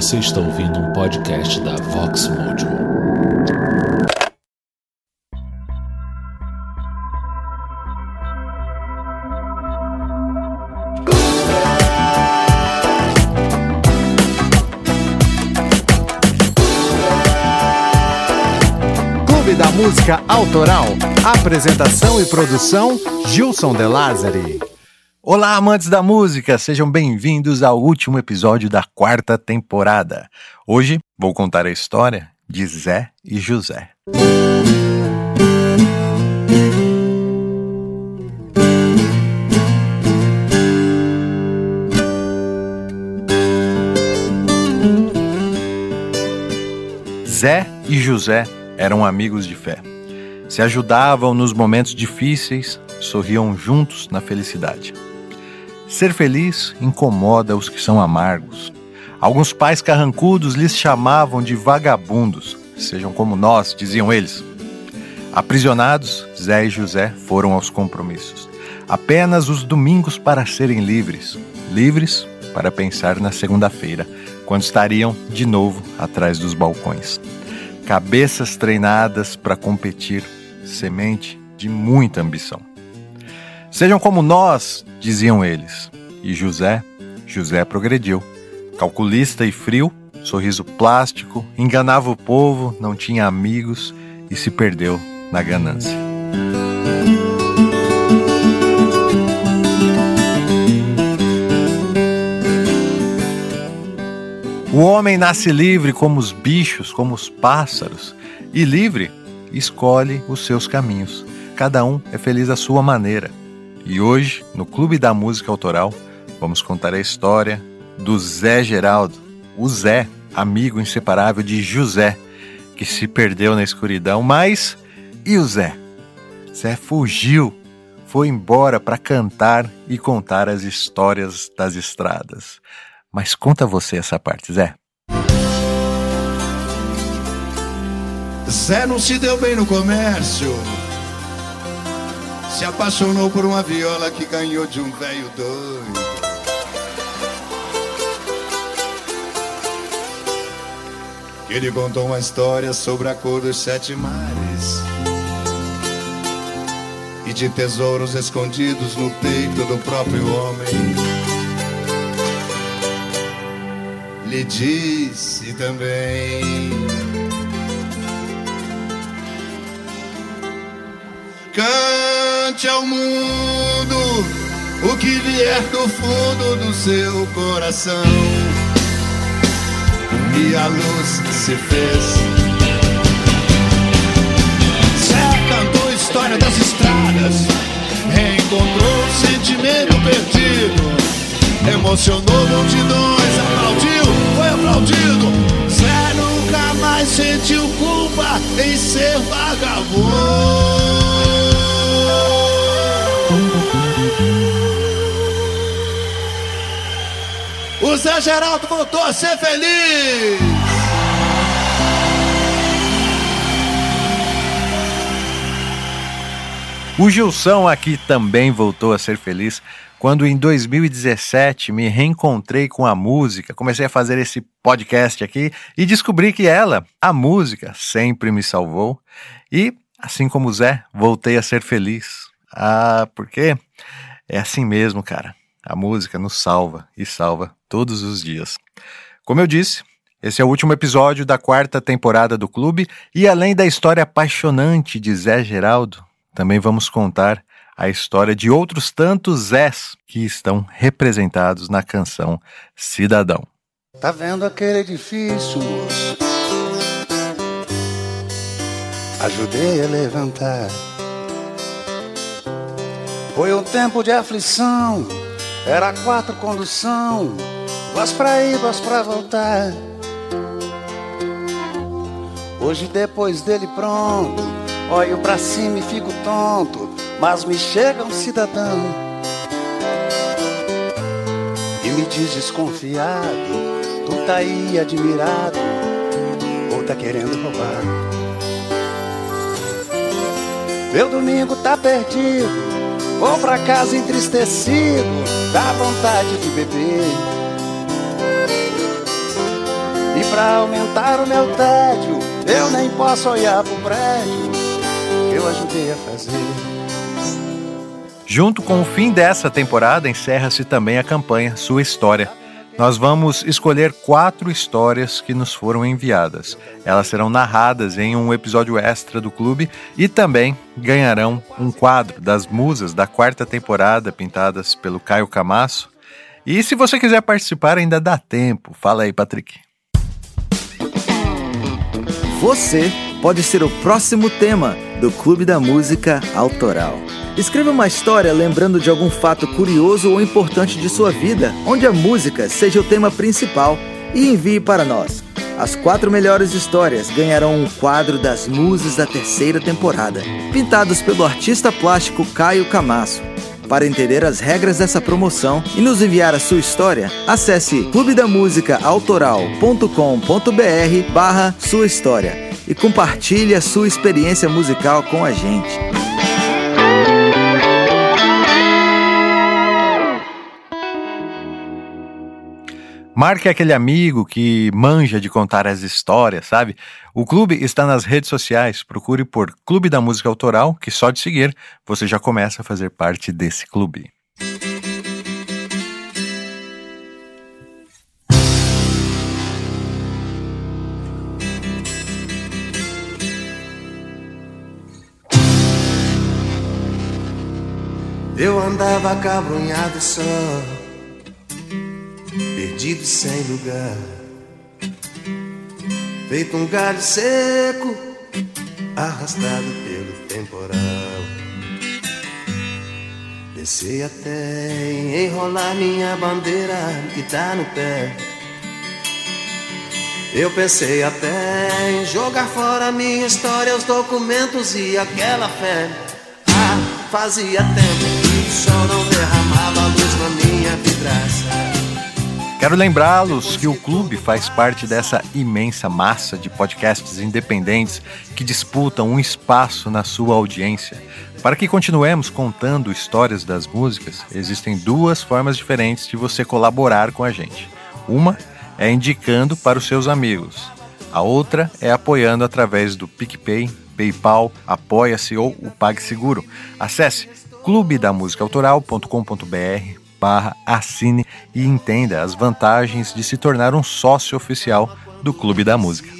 Você está ouvindo um podcast da Vox Mojo. Clube da Música Autoral. Apresentação e produção: Gilson De Lázari. Olá, amantes da música, sejam bem-vindos ao último episódio da quarta temporada. Hoje vou contar a história de Zé e José. Zé e José eram amigos de fé. Se ajudavam nos momentos difíceis, sorriam juntos na felicidade. Ser feliz incomoda os que são amargos. Alguns pais carrancudos lhes chamavam de vagabundos. Sejam como nós, diziam eles. Aprisionados, Zé e José foram aos compromissos. Apenas os domingos para serem livres. Livres para pensar na segunda-feira, quando estariam de novo atrás dos balcões. Cabeças treinadas para competir, semente de muita ambição. Sejam como nós, diziam eles. E José, José progrediu. Calculista e frio, sorriso plástico, enganava o povo, não tinha amigos e se perdeu na ganância. O homem nasce livre como os bichos, como os pássaros, e livre escolhe os seus caminhos. Cada um é feliz à sua maneira. E hoje, no Clube da Música Autoral, vamos contar a história do Zé Geraldo, o Zé, amigo inseparável de José, que se perdeu na escuridão. Mas e o Zé? Zé fugiu, foi embora para cantar e contar as histórias das estradas. Mas conta você essa parte, Zé. Zé não se deu bem no comércio. Se apaixonou por uma viola que ganhou de um velho doido. Ele contou uma história sobre a cor dos sete mares e de tesouros escondidos no peito do próprio homem. Lhe disse também. Cante ao mundo o que vier do fundo do seu coração. E a luz se fez. Zé cantou a história das estradas, reencontrou o sentimento perdido. Emocionou multidões, aplaudiu, foi aplaudido. Zé nunca mais sentiu culpa em ser vagabundo. Zé Geraldo voltou a ser feliz. O Gilson aqui também voltou a ser feliz quando em 2017 me reencontrei com a música, comecei a fazer esse podcast aqui e descobri que ela, a música, sempre me salvou e, assim como o Zé, voltei a ser feliz. Ah, porque é assim mesmo, cara. A música nos salva e salva todos os dias. Como eu disse, esse é o último episódio da quarta temporada do clube e além da história apaixonante de Zé Geraldo, também vamos contar a história de outros tantos Zés que estão representados na canção Cidadão. Tá vendo aquele edifício? Ajudei a levantar. Foi um tempo de aflição, era quatro condução, duas pra ir, duas pra voltar. Hoje depois dele pronto, olho pra cima e fico tonto, mas me chega um cidadão e me diz desconfiado, tu tá aí admirado ou tá querendo roubar. Meu domingo tá perdido, vou pra casa entristecido, dá vontade de beber. pra aumentar o meu tédio. Eu nem posso olhar pro prédio que eu ajudei a fazer. Junto com o fim dessa temporada, encerra-se também a campanha Sua História. Nós vamos escolher quatro histórias que nos foram enviadas. Elas serão narradas em um episódio extra do clube e também ganharão um quadro das musas da quarta temporada, pintadas pelo Caio Camasso. E se você quiser participar, ainda dá tempo. Fala aí, Patrick. Você pode ser o próximo tema do Clube da Música Autoral. Escreva uma história lembrando de algum fato curioso ou importante de sua vida, onde a música seja o tema principal, e envie para nós. As quatro melhores histórias ganharão um quadro das Musas da terceira temporada, pintados pelo artista plástico Caio Camasso. Para entender as regras dessa promoção e nos enviar a sua história, acesse clubedamusicaautoral.com.br barra sua história e compartilhe a sua experiência musical com a gente. Marque aquele amigo que manja de contar as histórias, sabe? O clube está nas redes sociais. Procure por Clube da Música Autoral, que só de seguir você já começa a fazer parte desse clube. Eu andava cabrunhado só perdido sem lugar, feito um galho seco, arrastado pelo temporal. Pensei até enrolar minha bandeira que tá no pé. Eu pensei até em jogar fora minha história, os documentos e aquela fé. Ah, fazia tempo Quero lembrá-los que o clube faz parte dessa imensa massa de podcasts independentes que disputam um espaço na sua audiência. Para que continuemos contando histórias das músicas, existem duas formas diferentes de você colaborar com a gente. Uma é indicando para os seus amigos. A outra é apoiando através do PicPay, PayPal, Apoia-se ou o PagSeguro. Acesse clubedamusicaautoral.com.br barra assine e entenda as vantagens de se tornar um sócio oficial do Clube da Música.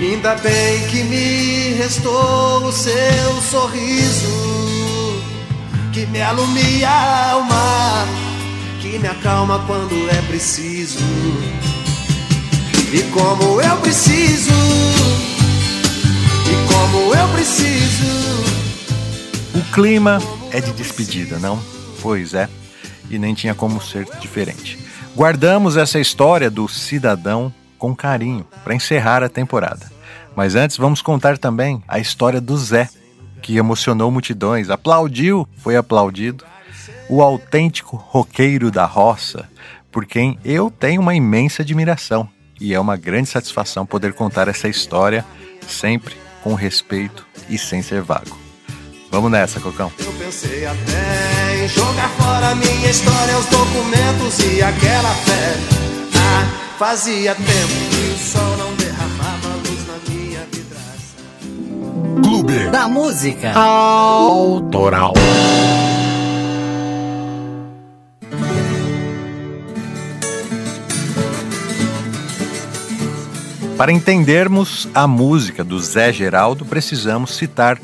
Ainda bem que me restou o seu sorriso, que me alumia a alma, que me acalma quando é preciso. E como eu preciso, e como eu preciso. O clima é de despedida, não? Pois é, e nem tinha como ser diferente. Guardamos essa história do cidadão com carinho para encerrar a temporada. Mas antes vamos contar também a história do Zé, que emocionou multidões, aplaudiu, foi aplaudido, o autêntico roqueiro da roça, por quem eu tenho uma imensa admiração e é uma grande satisfação poder contar essa história sempre com respeito e sem ser vago. Vamos nessa, Cocão. Eu pensei até em jogar fora minha história, os documentos e aquela fé. Ah, fazia tempo que o sol não derramava luz na minha vidraça. Clube Da música. Autoral. Para entendermos a música do Zé Geraldo, precisamos citar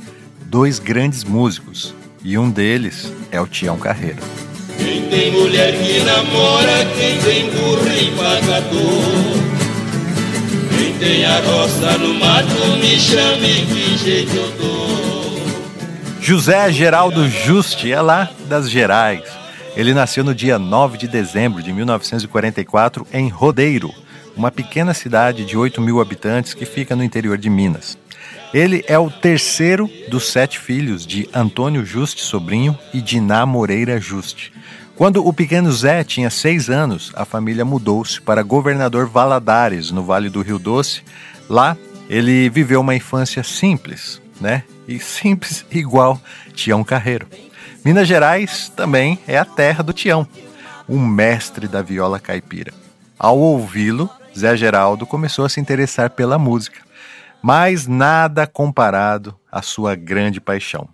dois grandes músicos, e um deles é o Tião Carreiro. Quem tem mulher que namora, quem tem burro e pagador. Quem tem a roça no mato, me chame que jeito eu dou. José Geraldo Juste é lá das Gerais. Ele nasceu no dia 9 de dezembro de 1944 em Rodeiro, uma pequena cidade de 8 mil habitantes que fica no interior de Minas. Ele é o terceiro dos sete filhos de Antônio Juste Sobrinho e Diná Moreira Juste. Quando o pequeno Zé tinha seis anos, a família mudou-se para Governador Valadares, no Vale do Rio Doce. Lá, ele viveu uma infância simples, né? E simples igual Tião Carreiro. Minas Gerais também é a terra do Tião, um mestre da viola caipira. Ao ouvi-lo, Zé Geraldo começou a se interessar pela música, mas nada comparado à sua grande paixão,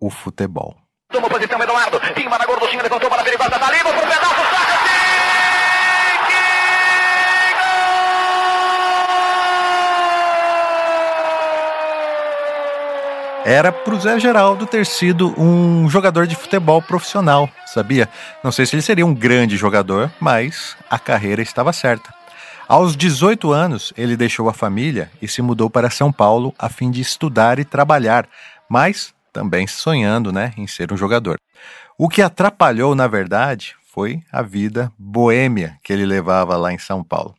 o futebol. Tomou posição Eduardo, na gorduchinha, levantou para a perigosa, tá livre pro pedaço, saca, Era pro Zé Geraldo ter sido um jogador de futebol profissional, sabia? Não sei se ele seria um grande jogador, mas a carreira estava certa. Aos 18 anos, ele deixou a família e se mudou para São Paulo a fim de estudar e trabalhar, mas também sonhando né, em ser um jogador. O que atrapalhou, na verdade, foi a vida boêmia que ele levava lá em São Paulo.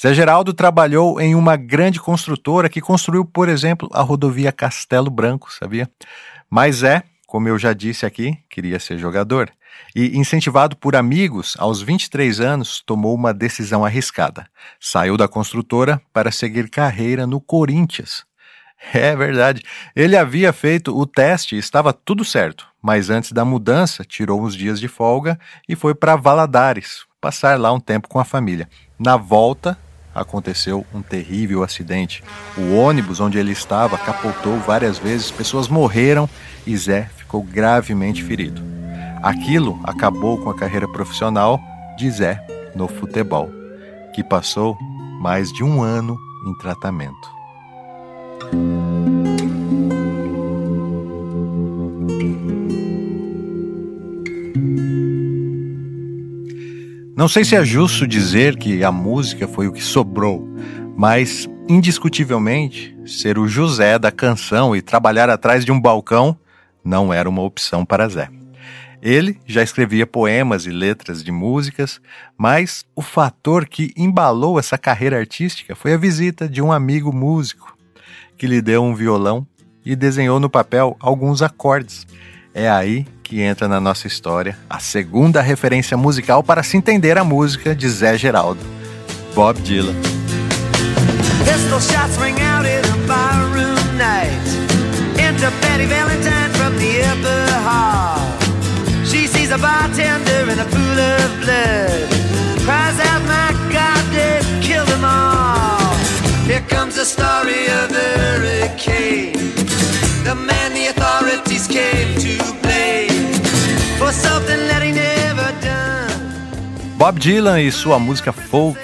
Zé Geraldo trabalhou em uma grande construtora que construiu, por exemplo, a rodovia Castelo Branco, sabia? Mas é, como eu já disse aqui, queria ser jogador. E, incentivado por amigos, aos 23 anos, tomou uma decisão arriscada. Saiu da construtora para seguir carreira no Corinthians. É verdade. Ele havia feito o teste e estava tudo certo, mas antes da mudança, tirou uns dias de folga e foi para Valadares, passar lá um tempo com a família. Na volta, aconteceu um terrível acidente. O ônibus onde ele estava capotou várias vezes, pessoas morreram e Zé ficou gravemente ferido. Aquilo acabou com a carreira profissional de Zé no futebol, que passou mais de um ano em tratamento. Não sei se é justo dizer que a música foi o que sobrou, mas indiscutivelmente ser o José da canção e trabalhar atrás de um balcão não era uma opção para Zé. Ele já escrevia poemas e letras de músicas, mas o fator que embalou essa carreira artística foi a visita de um amigo músico que lhe deu um violão e desenhou no papel alguns acordes. É aí que entra na nossa história a segunda referência musical para se entender a música de Zé Geraldo, Bob Dylan. A bartender in a pool of blood. Cries out, my God, they've killed them all. Here comes the story of the hurricane. The man the authorities came to Bob Dylan e sua música folk,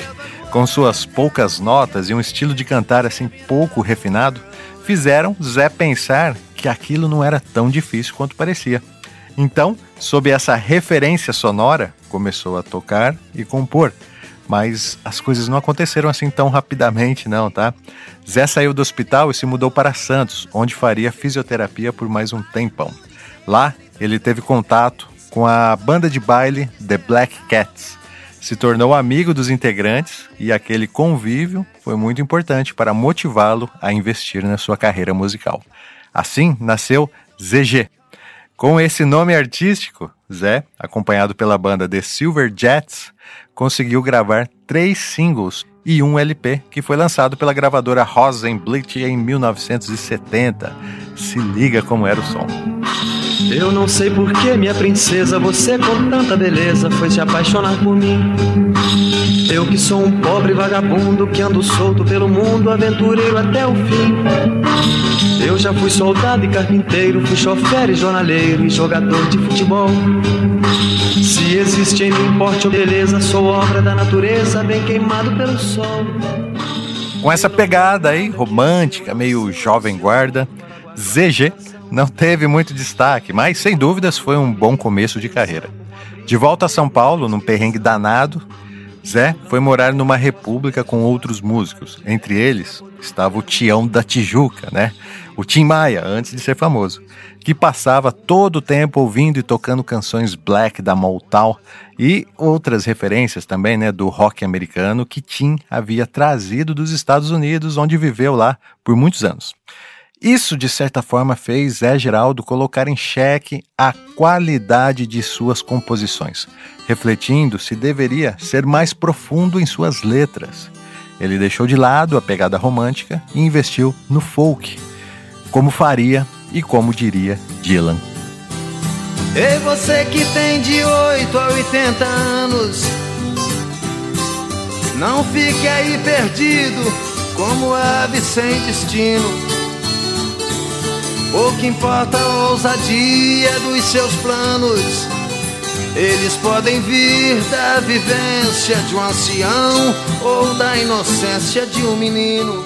com suas poucas notas e um estilo de cantar assim pouco refinado, fizeram Zé pensar que aquilo não era tão difícil quanto parecia. Então, sob essa referência sonora, começou a tocar e compor. Mas as coisas não aconteceram assim tão rapidamente, não, tá? Zé saiu do hospital e se mudou para Santos, onde faria fisioterapia por mais um tempão. Lá, ele teve contato com a banda de baile The Black Cats. Se tornou amigo dos integrantes e aquele convívio foi muito importante para motivá-lo a investir na sua carreira musical. Assim nasceu ZG. Com esse nome artístico, Zé, acompanhado pela banda The Silver Jets, conseguiu gravar três singles e um LP que foi lançado pela gravadora Rosenblit em 1970. Se liga como era o som. Eu não sei por que, minha princesa, você com tanta beleza foi se apaixonar por mim. Eu que sou um pobre vagabundo que ando solto pelo mundo, aventureiro até o fim. Eu já fui soldado e carpinteiro, fui chofer e jornaleiro e jogador de futebol. Se existe em mim porte ou beleza, sou obra da natureza, bem queimado pelo sol. Com essa pegada aí, romântica, meio jovem guarda, ZG não teve muito destaque, mas sem dúvidas foi um bom começo de carreira. De volta a São Paulo, num perrengue danado, Zé foi morar numa república com outros músicos. Entre eles estava o Tião da Tijuca, né? O Tim Maia, antes de ser famoso, que passava todo o tempo ouvindo e tocando canções black da Motown e outras referências também, né, do rock americano que Tim havia trazido dos Estados Unidos, onde viveu lá por muitos anos. Isso, de certa forma, fez Zé Geraldo colocar em xeque a qualidade de suas composições, refletindo se deveria ser mais profundo em suas letras. Ele deixou de lado a pegada romântica e investiu no folk, como faria e como diria Dylan. Ei, você que tem de 8 a 80 anos Não fique aí perdido como ave sem destino. Pouco importa a ousadia dos seus planos. Eles podem vir da vivência de um ancião ou da inocência de um menino.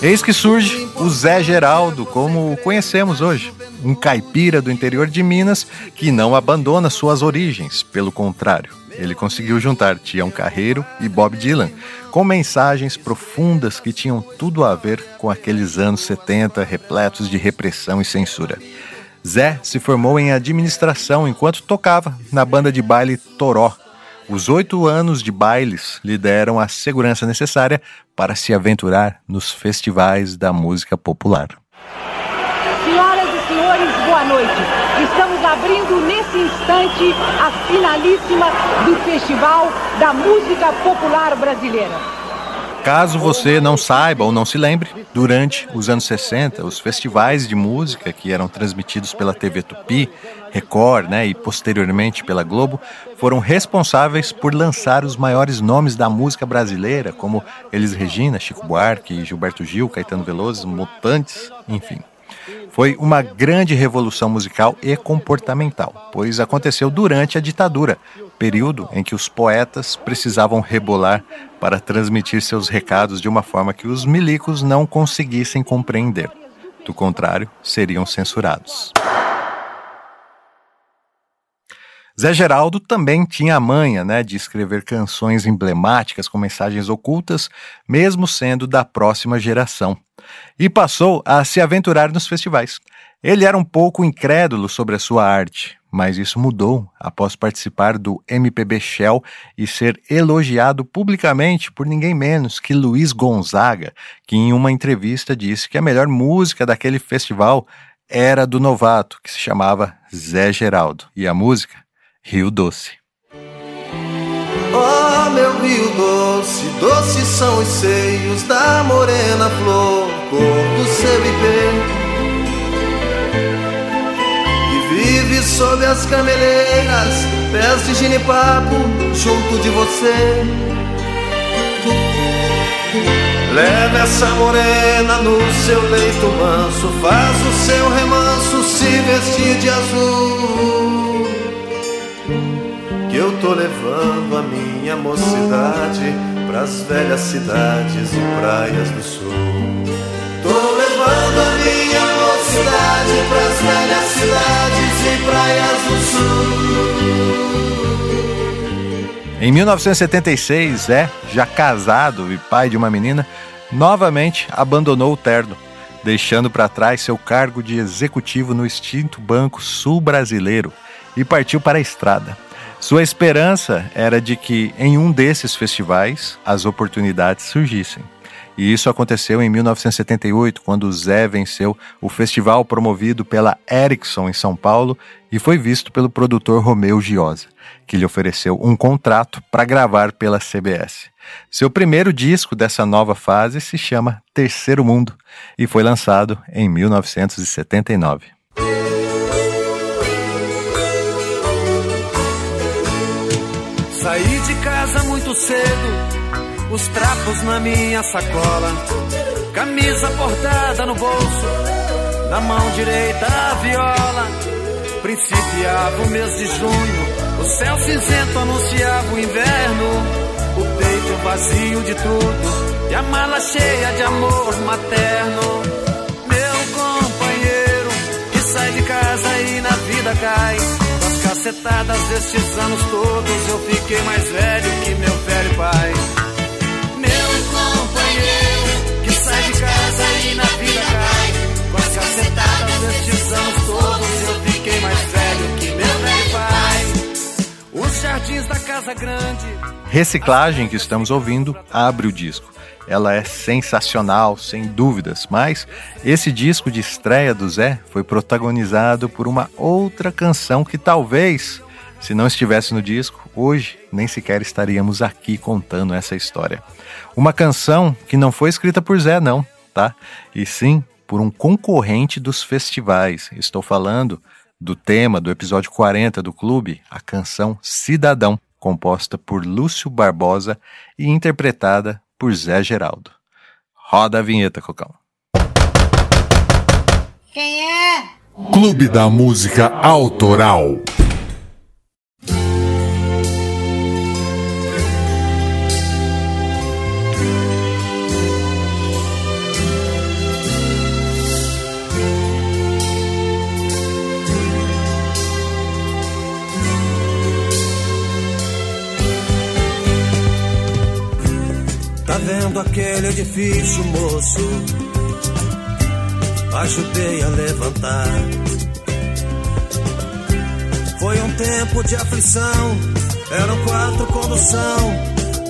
Eis que surge o Zé Geraldo, como o conhecemos hoje. Um caipira do interior de Minas que não abandona suas origens, pelo contrário. Ele conseguiu juntar Tião Carreiro e Bob Dylan, com mensagens profundas que tinham tudo a ver com aqueles anos 70 repletos de repressão e censura. Zé se formou em administração enquanto tocava na banda de baile Toró. Os oito anos de bailes lhe deram a segurança necessária para se aventurar nos festivais da música popular. Senhoras e senhores, boa noite. Estamos abrindo nesse instante a finalíssima do Festival da Música Popular Brasileira. Caso você não saiba ou não se lembre, durante os anos 60, os festivais de música que eram transmitidos pela TV Tupi, Record né, e posteriormente pela Globo foram responsáveis por lançar os maiores nomes da música brasileira, como Elis Regina, Chico Buarque, Gilberto Gil, Caetano Veloso, Mutantes, enfim. Foi uma grande revolução musical e comportamental, pois aconteceu durante a ditadura, período em que os poetas precisavam rebolar para transmitir seus recados de uma forma que os milicos não conseguissem compreender. Do contrário, seriam censurados. Zé Geraldo também tinha a manha né, de escrever canções emblemáticas com mensagens ocultas, mesmo sendo da próxima geração. E passou a se aventurar nos festivais. Ele era um pouco incrédulo sobre a sua arte, mas isso mudou após participar do MPB Shell e ser elogiado publicamente por ninguém menos que Luiz Gonzaga, que em uma entrevista disse que a melhor música daquele festival era do novato, que se chamava Zé Geraldo, e a música Rio Doce. Oh, meu rio doce, doces são os seios da morena flor, cor do seu ipê. E vive sob as cameleiras, pés de ginipapo, junto de você. Leva essa morena no seu leito manso, faz o seu remanso se vestir de azul eu tô levando a minha mocidade pras velhas cidades e praias do sul. Tô levando a minha mocidade pras velhas cidades e praias do sul. Em 1976, Zé, já casado e pai de uma menina, novamente abandonou o terno, deixando para trás seu cargo de executivo no extinto Banco Sul Brasileiro e partiu para a estrada. Sua esperança era de que em um desses festivais as oportunidades surgissem. E isso aconteceu em 1978, quando Zé venceu o festival promovido pela Ericsson em São Paulo e foi visto pelo produtor Romeu Giosa, que lhe ofereceu um contrato para gravar pela CBS. Seu primeiro disco dessa nova fase se chama Terceiro Mundo e foi lançado em 1979. Saí de casa muito cedo, os trapos na minha sacola, camisa bordada no bolso, na mão direita a viola. Principiava o mês de junho, o céu cinzento anunciava o inverno, o peito vazio de tudo e a mala cheia de amor materno. Meu companheiro que sai de casa e na vida cai cacetadas destes anos todos eu fiquei mais velho que meu velho pai. Meu companheiro que sai de casa e na vida cai. Com as cacetadas destes anos todos eu fiquei mais velho que meu velho pai. Os jardins da casa grande. Reciclagem que estamos ouvindo abre o disco. Ela é sensacional, sem dúvidas, mas esse disco de estreia do Zé foi protagonizado por uma outra canção que talvez, se não estivesse no disco, hoje nem sequer estaríamos aqui contando essa história. Uma canção que não foi escrita por Zé, não, tá? E sim por um concorrente dos festivais. Estou falando do tema do episódio 40 do clube, a canção Cidadão. composta por Lúcio Barbosa e interpretada por Zé Geraldo. Roda a vinheta, Cocão. Quem é? Clube da Música Autoral. Vendo aquele edifício, moço? Ajudei a levantar. Foi um tempo de aflição. Eram quatro condução,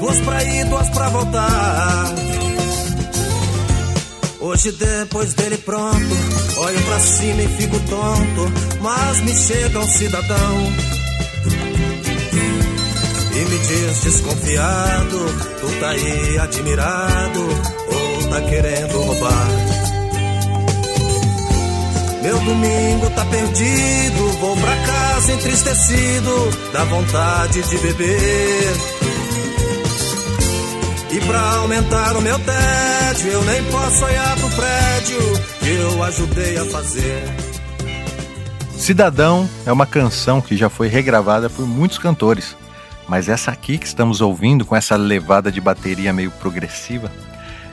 duas pra ir, duas pra voltar. Hoje depois dele pronto, olho pra cima e fico tonto, mas me chega um cidadão e me diz desconfiado, tu tá aí admirado ou tá querendo roubar? Meu domingo tá perdido, vou pra casa entristecido, dá vontade de beber. E pra aumentar o meu tédio, eu nem posso olhar pro prédio que eu ajudei a fazer. Cidadão é uma canção que já foi regravada por muitos cantores mas essa aqui que estamos ouvindo, com essa levada de bateria meio progressiva,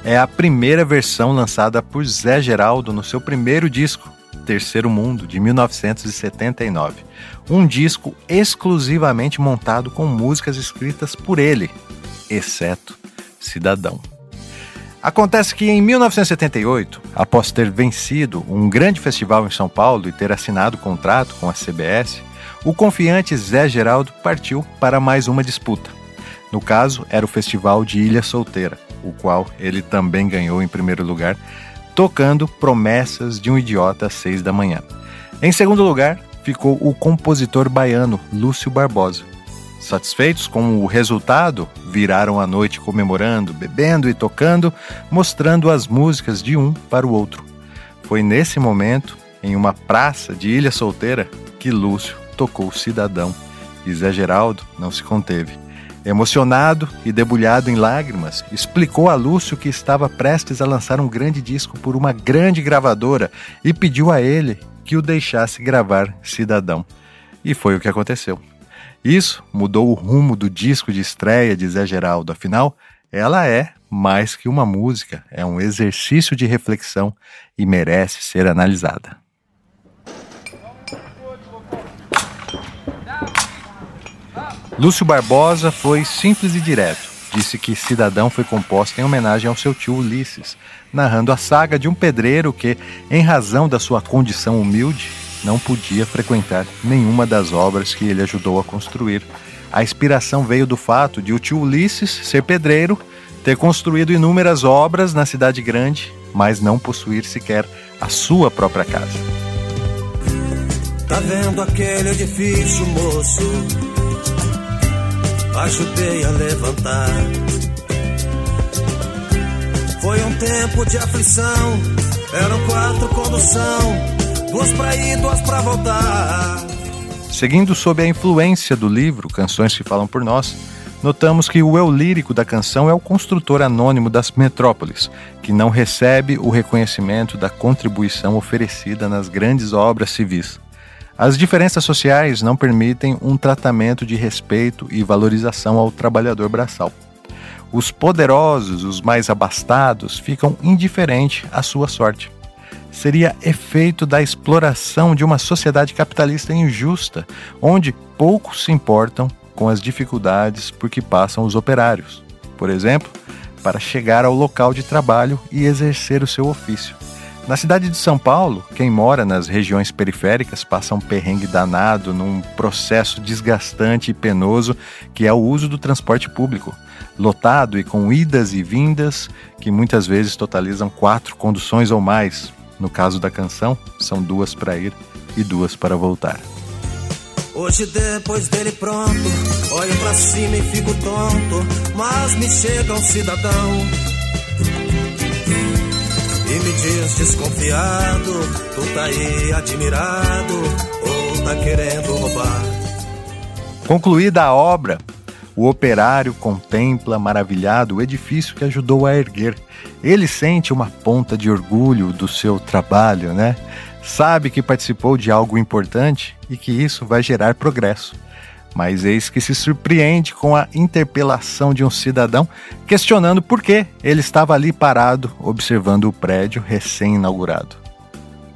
é a primeira versão lançada por Zé Geraldo no seu primeiro disco, Terceiro Mundo, de 1979. Um disco exclusivamente montado com músicas escritas por ele, exceto Cidadão. Acontece que em 1978, após ter vencido um grande festival em São Paulo e ter assinado contrato com a CBS, o confiante Zé Geraldo partiu para mais uma disputa. No caso, era o Festival de Ilha Solteira, o qual ele também ganhou em primeiro lugar, tocando Promessas de um Idiota às seis da manhã. Em segundo lugar, ficou o compositor baiano Lúcio Barbosa. Satisfeitos com o resultado, viraram a noite comemorando, bebendo e tocando, mostrando as músicas de um para o outro. Foi nesse momento, em uma praça de Ilha Solteira, que Lúcio tocou Cidadão e Zé Geraldo não se conteve. Emocionado e debulhado em lágrimas, explicou a Lúcio que estava prestes a lançar um grande disco por uma grande gravadora e pediu a ele que o deixasse gravar Cidadão. E foi o que aconteceu. Isso mudou o rumo do disco de estreia de Zé Geraldo, afinal, ela é mais que uma música, é um exercício de reflexão e merece ser analisada. Lúcio Barbosa foi simples e direto. Disse que Cidadão foi composta em homenagem ao seu tio Ulisses, narrando a saga de um pedreiro que, em razão da sua condição humilde, não podia frequentar nenhuma das obras que ele ajudou a construir. A inspiração veio do fato de o tio Ulisses ser pedreiro, ter construído inúmeras obras na cidade grande, mas não possuir sequer a sua própria casa. Tá vendo aquele edifício, moço? Ajudei a levantar. Foi um tempo de aflição, eram quatro condução, duas pra ir, duas pra voltar. Seguindo sob a influência do livro Canções que Falam por Nós, notamos que o eu lírico da canção é o construtor anônimo das metrópoles, que não recebe o reconhecimento da contribuição oferecida nas grandes obras civis. As diferenças sociais não permitem um tratamento de respeito e valorização ao trabalhador braçal. Os poderosos, os mais abastados, ficam indiferentes à sua sorte. Seria efeito da exploração de uma sociedade capitalista injusta, onde poucos se importam com as dificuldades por que passam os operários. Por exemplo, para chegar ao local de trabalho e exercer o seu ofício. Na cidade de São Paulo, quem mora nas regiões periféricas passa um perrengue danado num processo desgastante e penoso que é o uso do transporte público, lotado e com idas e vindas que muitas vezes totalizam quatro conduções ou mais. No caso da canção, são duas para ir e duas para voltar. Hoje depois dele pronto, olho pra cima e fico tonto, mas me chega um cidadão e me diz desconfiado, tu tá aí admirado ou tá querendo roubar. Concluída a obra, O operário contempla maravilhado o edifício que ajudou a erguer. Ele sente uma ponta de orgulho do seu trabalho, né? Sabe que participou de algo importante e que isso vai gerar progresso. Mas eis que se surpreende com a interpelação de um cidadão questionando por que ele estava ali parado observando o prédio recém-inaugurado.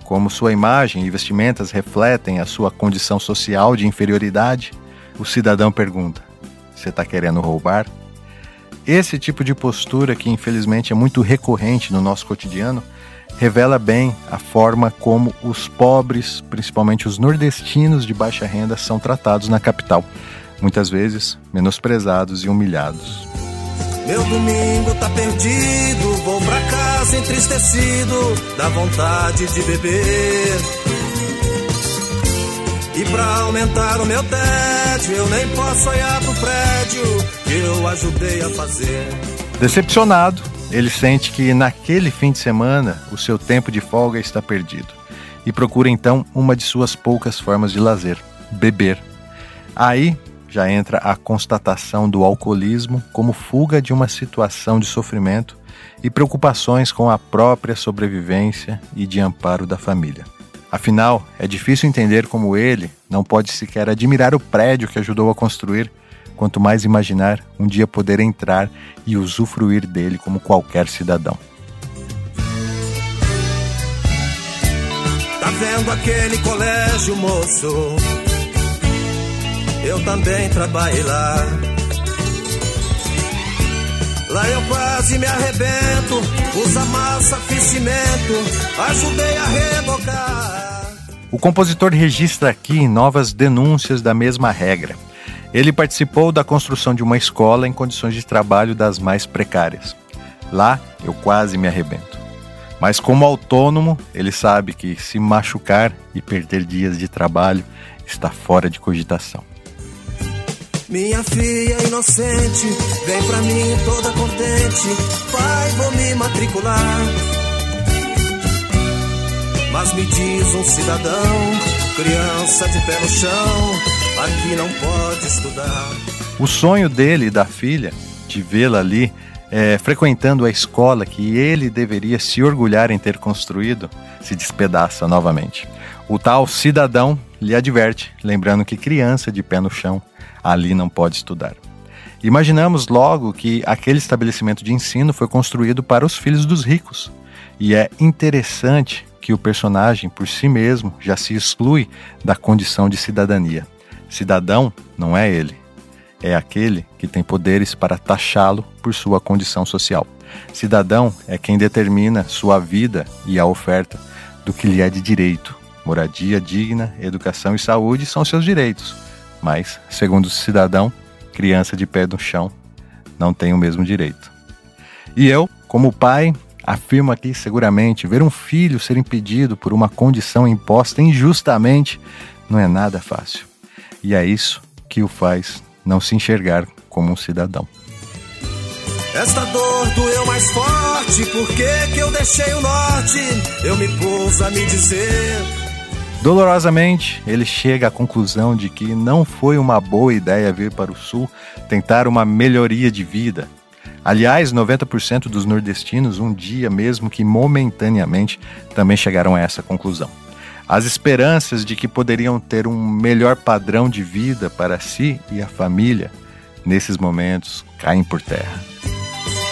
Como sua imagem e vestimentas refletem a sua condição social de inferioridade, o cidadão pergunta: Você está querendo roubar? Esse tipo de postura, que infelizmente é muito recorrente no nosso cotidiano, revela bem a forma como os pobres, principalmente os nordestinos de baixa renda, são tratados na capital, muitas vezes menosprezados e humilhados. Meu domingo tá perdido, vou pra casa entristecido, dá vontade de beber. E pra aumentar o meu tédio, eu nem posso olhar pro prédio que eu ajudei a fazer. Decepcionado, ele sente que naquele fim de semana o seu tempo de folga está perdido e procura então uma de suas poucas formas de lazer: beber. Aí já entra a constatação do alcoolismo como fuga de uma situação de sofrimento e preocupações com a própria sobrevivência e de amparo da família. Afinal, é difícil entender como ele não pode sequer admirar o prédio que ajudou a construir, quanto mais imaginar um dia poder entrar e usufruir dele como qualquer cidadão. Tá vendo aquele colégio, moço? eu também trabalhei lá. Lá eu quase me arrebento, usa massa, fiz cimento, ajudei a rebocar. O compositor registra aqui novas denúncias da mesma regra. Ele participou da construção de uma escola em condições de trabalho das mais precárias. Lá eu quase me arrebento. Mas como autônomo, ele sabe que se machucar e perder dias de trabalho está fora de cogitação. Minha filha inocente, vem pra mim toda contente. Pai, vou me matricular. Mas me diz um cidadão, criança de pé no chão, aqui não pode estudar. O sonho dele e da filha, de vê-la ali, é, frequentando a escola que ele deveria se orgulhar em ter construído, se despedaça novamente. O tal cidadão lhe adverte, lembrando que criança de pé no chão ali não pode estudar. Imaginamos logo que aquele estabelecimento de ensino foi construído para os filhos dos ricos. E é interessante que o personagem, por si mesmo, já se exclui da condição de cidadania. Cidadão não é ele, é aquele que tem poderes para taxá-lo por sua condição social. Cidadão é quem determina sua vida e a oferta do que lhe é de direito. Moradia digna, educação e saúde são seus direitos mas, segundo o cidadão, criança de pé no chão não tem o mesmo direito. E eu, como pai, afirmo aqui seguramente: ver um filho ser impedido por uma condição imposta injustamente não é nada fácil. E é isso que o faz não se enxergar como um cidadão. Esta dor doeu mais forte, por que, que eu deixei o norte? Eu me pus a me dizer Dolorosamente, ele chega à conclusão de que não foi uma boa ideia vir para o sul tentar uma melhoria de vida. Aliás, 90% dos nordestinos, um dia, mesmo que momentaneamente, também chegaram a essa conclusão. As esperanças de que poderiam ter um melhor padrão de vida para si e a família, nesses momentos, caem por terra.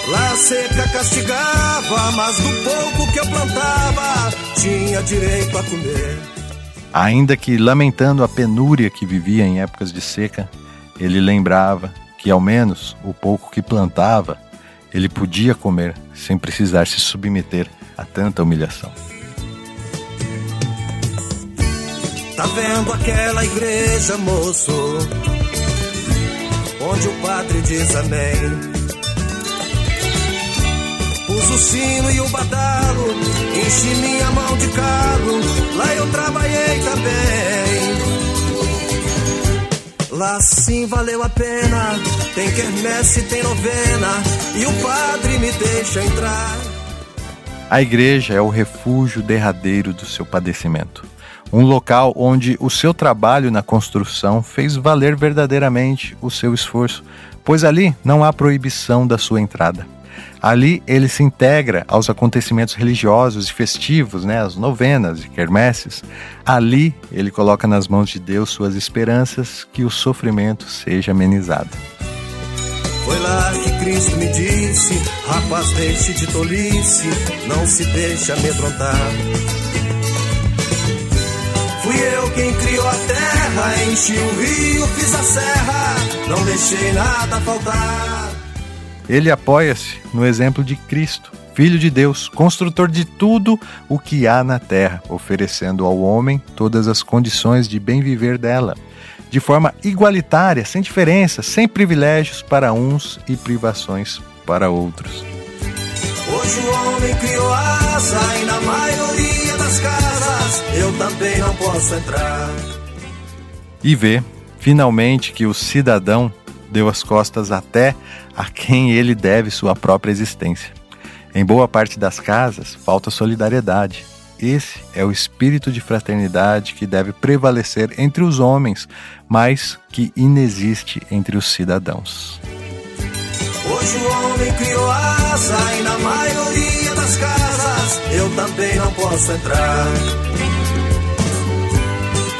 Lá seca castigava, mas do pouco que eu plantava, tinha direito a comer. Ainda que lamentando a penúria que vivia em épocas de seca, ele lembrava que, ao menos, o pouco que plantava, ele podia comer sem precisar se submeter a tanta humilhação. Tá vendo aquela igreja, moço? Onde o padre diz amém. Pus o sino e o badalo, enchi minha mão de calo, lá eu trabalhei também. Lá sim valeu a pena, tem quermesse, tem novena, e o padre me deixa entrar. A igreja é o refúgio derradeiro do seu padecimento. Um local onde o seu trabalho na construção fez valer verdadeiramente o seu esforço, pois ali não há proibição da sua entrada. Ali ele se integra aos acontecimentos religiosos e festivos, né, as novenas e quermesses. Ali ele coloca nas mãos de Deus suas esperanças que o sofrimento seja amenizado. Foi lá que Cristo me disse: Rapaz, deixe de tolice, não se deixe amedrontar. Fui eu quem criou a terra, enchi o rio, fiz a serra, não deixei nada faltar. Ele apoia-se no exemplo de Cristo, Filho de Deus, construtor de tudo o que há na terra, oferecendo ao homem todas as condições de bem viver dela, de forma igualitária, sem diferença, sem privilégios para uns e privações para outros. Hoje o homem criou asa e na maioria casas eu também não posso entrar. E vê, finalmente, que o cidadão deu as costas até a quem ele deve sua própria existência. Em boa parte das casas falta solidariedade. Esse é o espírito de fraternidade que deve prevalecer entre os homens, mas que inexiste entre os cidadãos. Hoje o homem criou asa e na maioria eu também não posso entrar.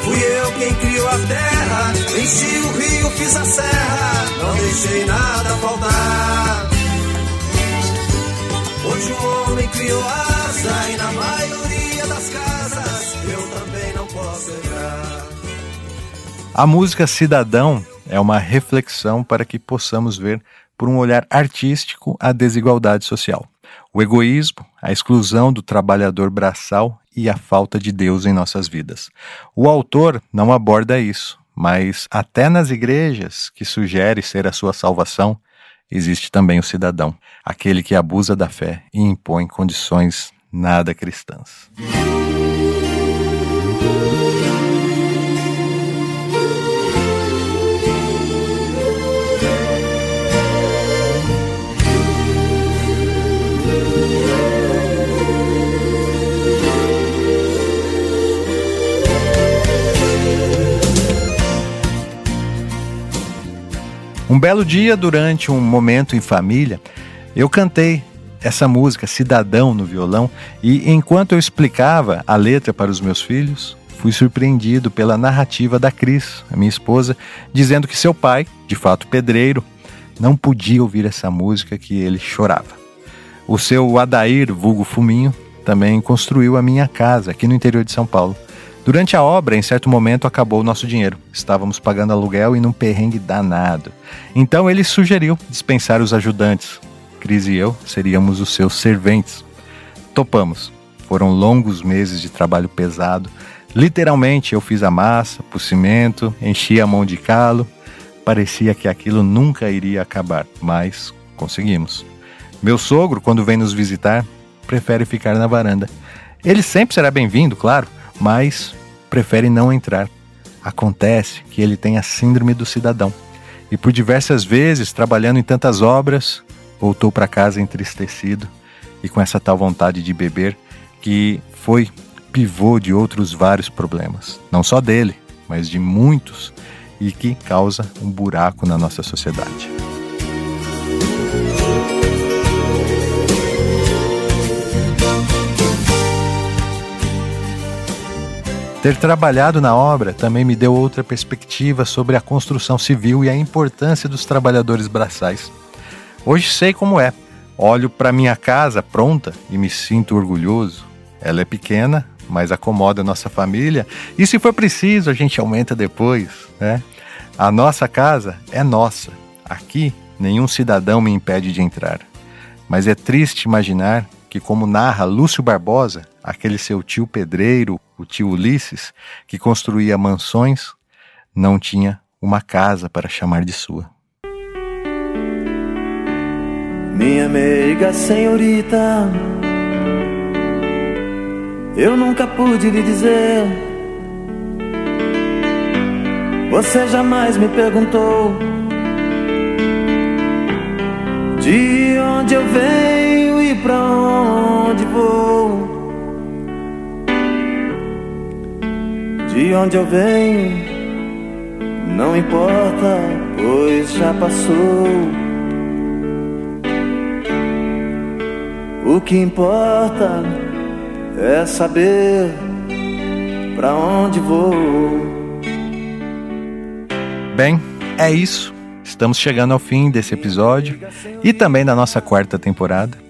Fui eu quem criou a terra, enchi o rio, fiz a serra, não deixei nada faltar. Hoje o homem criou asa e na maioria das casas eu também não posso entrar. A música Cidadão é uma reflexão para que possamos ver por um olhar artístico a desigualdade social, o egoísmo, a exclusão do trabalhador braçal e a falta de Deus em nossas vidas. O autor não aborda isso, mas até nas igrejas, que sugere ser a sua salvação, existe também o cidadão, aquele que abusa da fé e impõe condições nada cristãs. Um belo dia, durante um momento em família, eu cantei essa música, Cidadão, no violão, e enquanto eu explicava a letra para os meus filhos, fui surpreendido pela narrativa da Cris, a minha esposa, dizendo que seu pai, de fato pedreiro, não podia ouvir essa música que ele chorava. O seu Adair, vulgo Fuminho, também construiu a minha casa aqui no interior de São Paulo. Durante a obra, em certo momento, acabou o nosso dinheiro. Estávamos pagando aluguel e num perrengue danado. Então ele sugeriu dispensar os ajudantes. Cris e eu seríamos os seus serventes. Topamos. Foram longos meses de trabalho pesado. Literalmente, eu fiz a massa, o cimento, enchi a mão de calo. Parecia que aquilo nunca iria acabar, mas conseguimos. Meu sogro, quando vem nos visitar, prefere ficar na varanda. Ele sempre será bem-vindo, claro, mas prefere não entrar. Acontece que ele tem a síndrome do cidadão e, por diversas vezes, trabalhando em tantas obras, voltou para casa entristecido e com essa tal vontade de beber que foi pivô de outros vários problemas, não só dele, mas de muitos e que causa um buraco na nossa sociedade. Ter trabalhado na obra também me deu outra perspectiva sobre a construção civil e a importância dos trabalhadores braçais. Hoje sei como é. Olho para minha casa pronta e me sinto orgulhoso. Ela é pequena, mas acomoda a nossa família e se for preciso a gente aumenta depois, né? A nossa casa é nossa. Aqui nenhum cidadão me impede de entrar. Mas é triste imaginar que, como narra Lúcio Barbosa, aquele seu tio pedreiro, o tio Ulisses, que construía mansões, não tinha uma casa para chamar de sua. Minha meiga senhorita, eu nunca pude lhe dizer. Você jamais me perguntou de onde eu venho pra onde vou. De onde eu venho, não importa, pois já passou. O que importa é saber para onde vou. Bem, é isso. Estamos chegando ao fim desse episódio e também da nossa quarta temporada.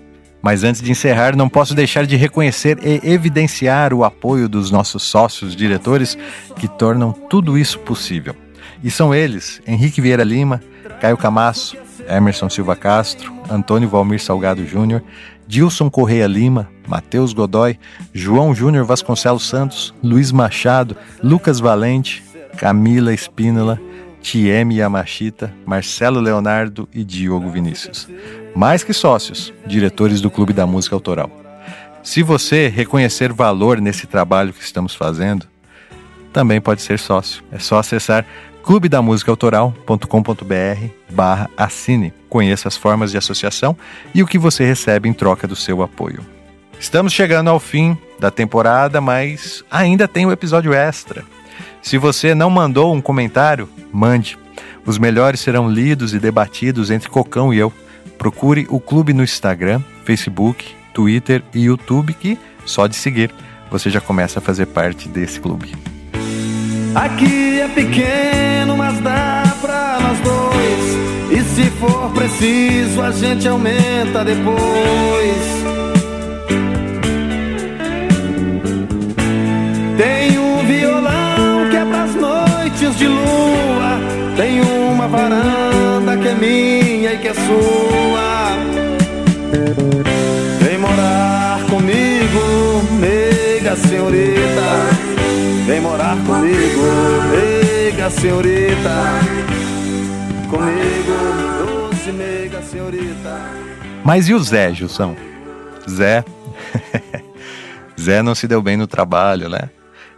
Mas antes de encerrar, não posso deixar de reconhecer e evidenciar o apoio dos nossos sócios diretores que tornam tudo isso possível. E são eles: Henrique Vieira Lima, Caio Camasso, Emerson Silva Castro, Antônio Valmir Salgado Júnior, Dilson Correia Lima, Matheus Godoy, João Júnior Vasconcelos Santos, Luiz Machado, Lucas Valente, Camila Espínola, Tieme Yamashita, Marcelo Leonardo e Diogo Vinícius. Mais que sócios, diretores do Clube da Música Autoral. Se você reconhecer valor nesse trabalho que estamos fazendo, também pode ser sócio. É só acessar clubedamusicaautoral.com.br barra assine. Conheça as formas de associação e o que você recebe em troca do seu apoio. Estamos chegando ao fim da temporada, mas ainda tem o um episódio extra. Se você não mandou um comentário, mande. Os melhores serão lidos e debatidos entre Cocão e eu. Procure o clube no Instagram, Facebook, Twitter e YouTube que só de seguir você já começa a fazer parte desse clube. Aqui é pequeno, mas dá pra nós dois. E se for preciso, a gente aumenta depois. Tem um violão que é pras noites de lua. Tem uma varanda que é minha e que é sua. Vem morar comigo, nega senhorita. Vem morar comigo, nega senhorita. Comigo, doce nega senhorita. Mas e o Zé, Gilson? Zé. Zé não se deu bem no trabalho, né?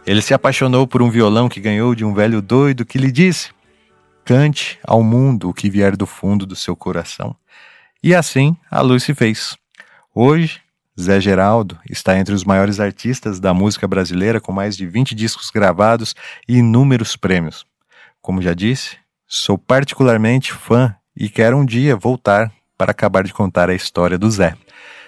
Ele se apaixonou por um violão que ganhou de um velho doido que lhe disse: Cante ao mundo o que vier do fundo do seu coração. E assim a luz se fez. Hoje, Zé Geraldo está entre os maiores artistas da música brasileira, com mais de 20 discos gravados e inúmeros prêmios. Como já disse, sou particularmente fã e quero um dia voltar para acabar de contar a história do Zé.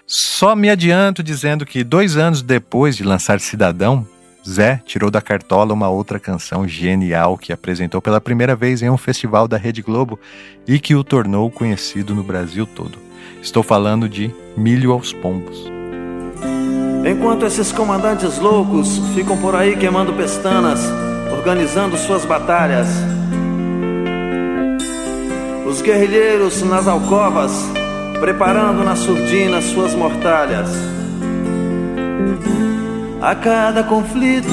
Só me adianto dizendo que dois anos depois de lançar Cidadão, Zé tirou da cartola uma outra canção genial que apresentou pela primeira vez em um festival da Rede Globo e que o tornou conhecido no Brasil todo. Estou falando de Milho aos Pombos. Enquanto esses comandantes loucos ficam por aí queimando pestanas, organizando suas batalhas, os guerrilheiros nas alcovas, preparando na surdina suas mortalhas. A cada conflito,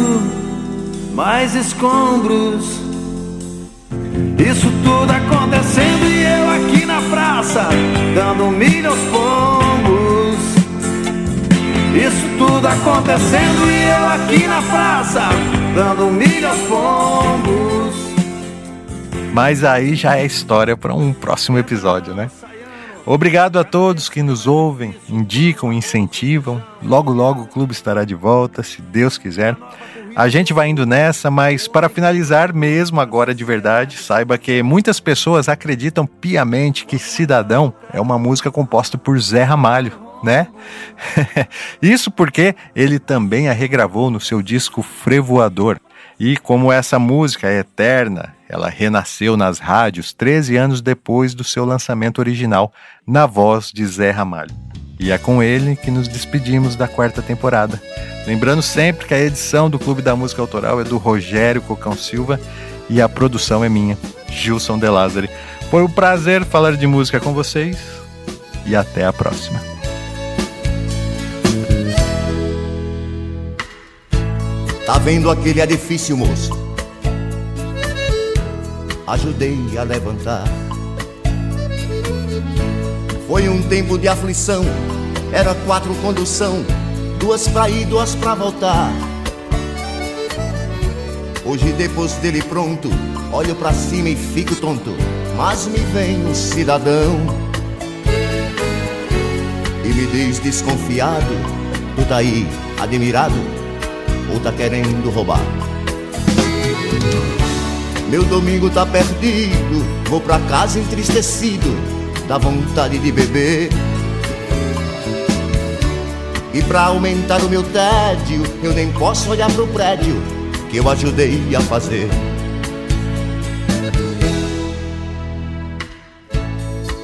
mais escombros. Isso tudo acontecendo e eu aqui na praça, dando milho aos pombos. Isso tudo acontecendo e eu aqui na praça, dando milho aos pombos. Mas aí já é história para um próximo episódio, né? Obrigado a todos que nos ouvem, indicam, incentivam. Logo, logo o clube estará de volta, se Deus quiser. A gente vai indo nessa, mas para finalizar mesmo agora de verdade, saiba que muitas pessoas acreditam piamente que Cidadão é uma música composta por Zé Ramalho, né? Isso porque ele também a regravou no seu disco Frevoador. E como essa música é eterna, ela renasceu nas rádios 13 anos depois do seu lançamento original, na voz de Zé Ramalho. E é com ele que nos despedimos da quarta temporada. Lembrando sempre que a edição do Clube da Música Autoral é do Rogério Cocão Silva e a produção é minha, Gilson De Lázari. Foi um prazer falar de música com vocês e até a próxima. Tá vendo aquele edifício, moço? Ajudei a levantar. Foi um tempo de aflição, era quatro condução, duas pra ir, duas pra voltar. Hoje depois dele pronto, olho pra cima e fico tonto, mas me vem um cidadão e me diz desconfiado, tu tá aí admirado ou tá querendo roubar? Meu domingo tá perdido, vou pra casa entristecido, dá vontade de beber. E pra aumentar o meu tédio, eu nem posso olhar pro prédio que eu ajudei a fazer.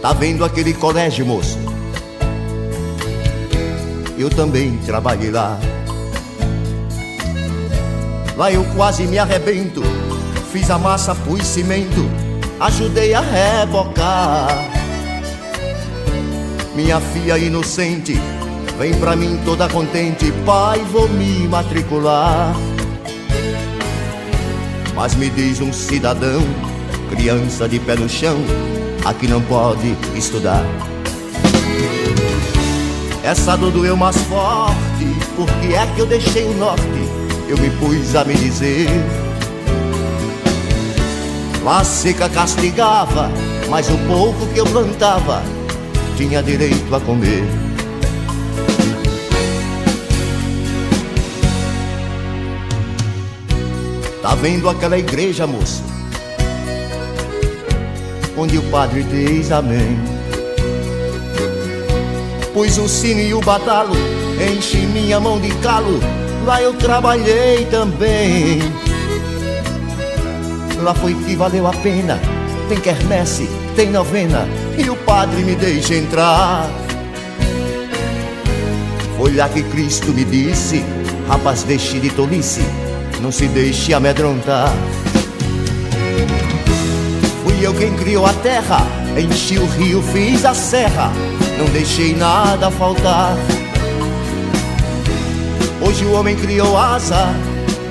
Tá vendo aquele colégio, moço? Eu também trabalhei lá. Lá eu quase me arrebento. Fiz a massa, pus cimento, ajudei a rebocar. Minha filha inocente vem pra mim toda contente, pai, vou me matricular. Mas me diz um cidadão, criança de pé no chão, aqui não pode estudar. Essa dor doeu mais forte, porque é que eu deixei o norte, eu me pus a me dizer. Lá seca castigava, mas o pouco que eu plantava tinha direito a comer. Tá vendo aquela igreja, moço? onde o padre diz amém. Pus o sino e o batalo, enchi minha mão de calo, lá eu trabalhei também. Lá foi que valeu a pena, tem quermesse, tem novena, e o padre me deixa entrar. Foi lá que Cristo me disse, rapaz, deixe de tolice, não se deixe amedrontar eu quem criou a terra, enchi o rio, fiz a serra, não deixei nada faltar. Hoje o homem criou asa,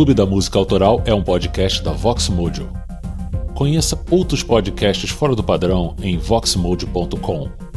Clube da Música Autoral é um podcast da Vox Conheça outros podcasts fora do padrão em voxmojo.com.